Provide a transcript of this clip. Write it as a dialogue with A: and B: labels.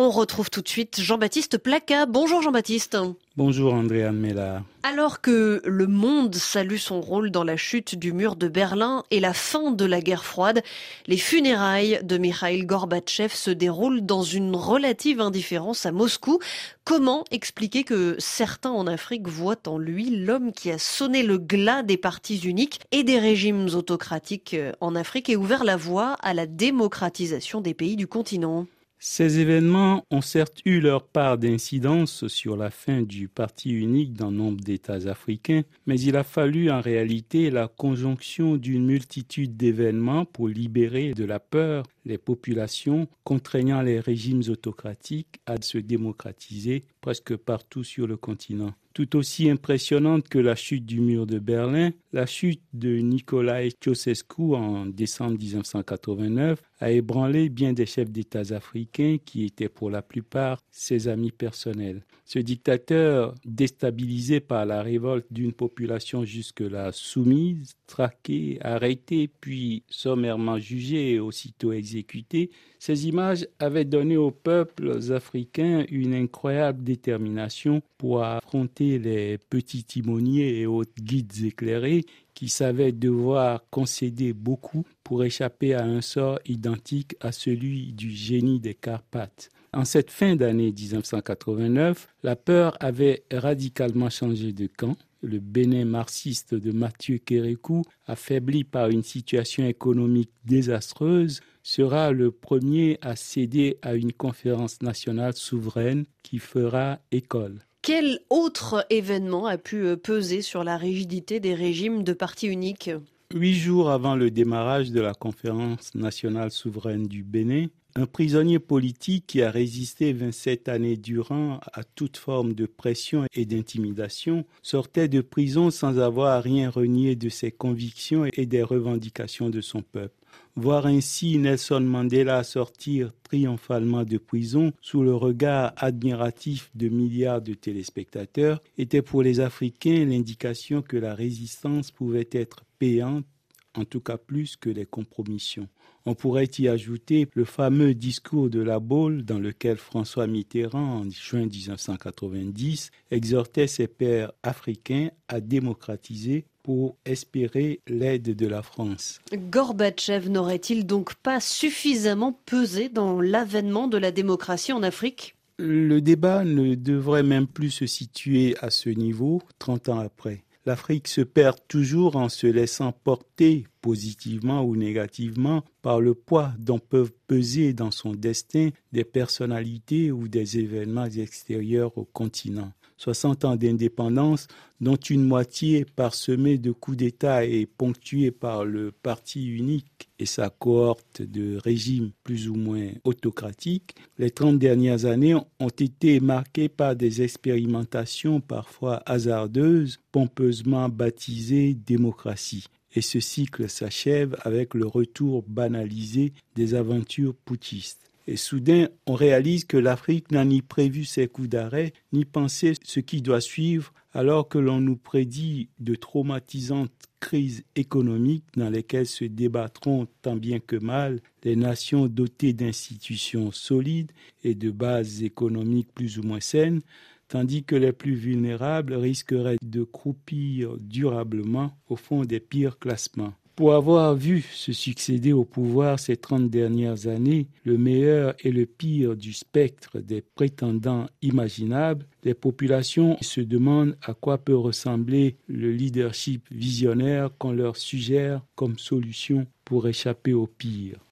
A: On retrouve tout de suite Jean-Baptiste Placa. Bonjour Jean-Baptiste.
B: Bonjour Andréane Mella.
A: Alors que le monde salue son rôle dans la chute du mur de Berlin et la fin de la guerre froide, les funérailles de Mikhail Gorbatchev se déroulent dans une relative indifférence à Moscou. Comment expliquer que certains en Afrique voient en lui l'homme qui a sonné le glas des partis uniques et des régimes autocratiques en Afrique et ouvert la voie à la démocratisation des pays du continent?
B: Ces événements ont certes eu leur part d'incidence sur la fin du parti unique dans nombre d'États africains, mais il a fallu en réalité la conjonction d'une multitude d'événements pour libérer de la peur les populations, contraignant les régimes autocratiques à se démocratiser presque partout sur le continent tout aussi impressionnante que la chute du mur de Berlin, la chute de Nicolae Ceausescu en décembre 1989 a ébranlé bien des chefs d'État africains qui étaient pour la plupart ses amis personnels. Ce dictateur, déstabilisé par la révolte d'une population jusque-là soumise, traqué, arrêté, puis sommairement jugé et aussitôt exécuté, ces images avaient donné aux peuples africains une incroyable détermination pour affronter les petits timoniers et autres guides éclairés qui savaient devoir concéder beaucoup pour échapper à un sort identique à celui du génie des Carpates. En cette fin d'année 1989, la peur avait radicalement changé de camp. Le Bénin marxiste de Mathieu Kérékou, affaibli par une situation économique désastreuse, sera le premier à céder à une conférence nationale souveraine qui fera école.
A: Quel autre événement a pu euh, peser sur la rigidité des régimes de parti unique
B: Huit jours avant le démarrage de la conférence nationale souveraine du Bénin, un prisonnier politique qui a résisté 27 années durant à toute forme de pression et d'intimidation sortait de prison sans avoir rien renié de ses convictions et des revendications de son peuple. Voir ainsi Nelson Mandela sortir triomphalement de prison sous le regard admiratif de milliards de téléspectateurs était pour les Africains l'indication que la résistance pouvait être payante, en tout cas plus que les compromissions. On pourrait y ajouter le fameux discours de la Baule dans lequel François Mitterrand, en juin 1990, exhortait ses pairs africains à démocratiser pour espérer l'aide de la France.
A: Gorbatchev n'aurait-il donc pas suffisamment pesé dans l'avènement de la démocratie en Afrique?
B: Le débat ne devrait même plus se situer à ce niveau 30 ans après l'Afrique se perd toujours en se laissant porter positivement ou négativement par le poids dont peuvent peser dans son destin des personnalités ou des événements extérieurs au continent. 60 ans d'indépendance, dont une moitié parsemée de coups d'État et ponctuée par le parti unique et sa cohorte de régimes plus ou moins autocratiques, les 30 dernières années ont été marquées par des expérimentations parfois hasardeuses, pompeusement baptisées démocratie. Et ce cycle s'achève avec le retour banalisé des aventures putschistes. Et soudain, on réalise que l'Afrique n'a ni prévu ses coups d'arrêt, ni pensé ce qui doit suivre, alors que l'on nous prédit de traumatisantes crises économiques dans lesquelles se débattront tant bien que mal les nations dotées d'institutions solides et de bases économiques plus ou moins saines, tandis que les plus vulnérables risqueraient de croupir durablement au fond des pires classements. Pour avoir vu se succéder au pouvoir ces trente dernières années le meilleur et le pire du spectre des prétendants imaginables, les populations se demandent à quoi peut ressembler le leadership visionnaire qu'on leur suggère comme solution pour échapper au pire.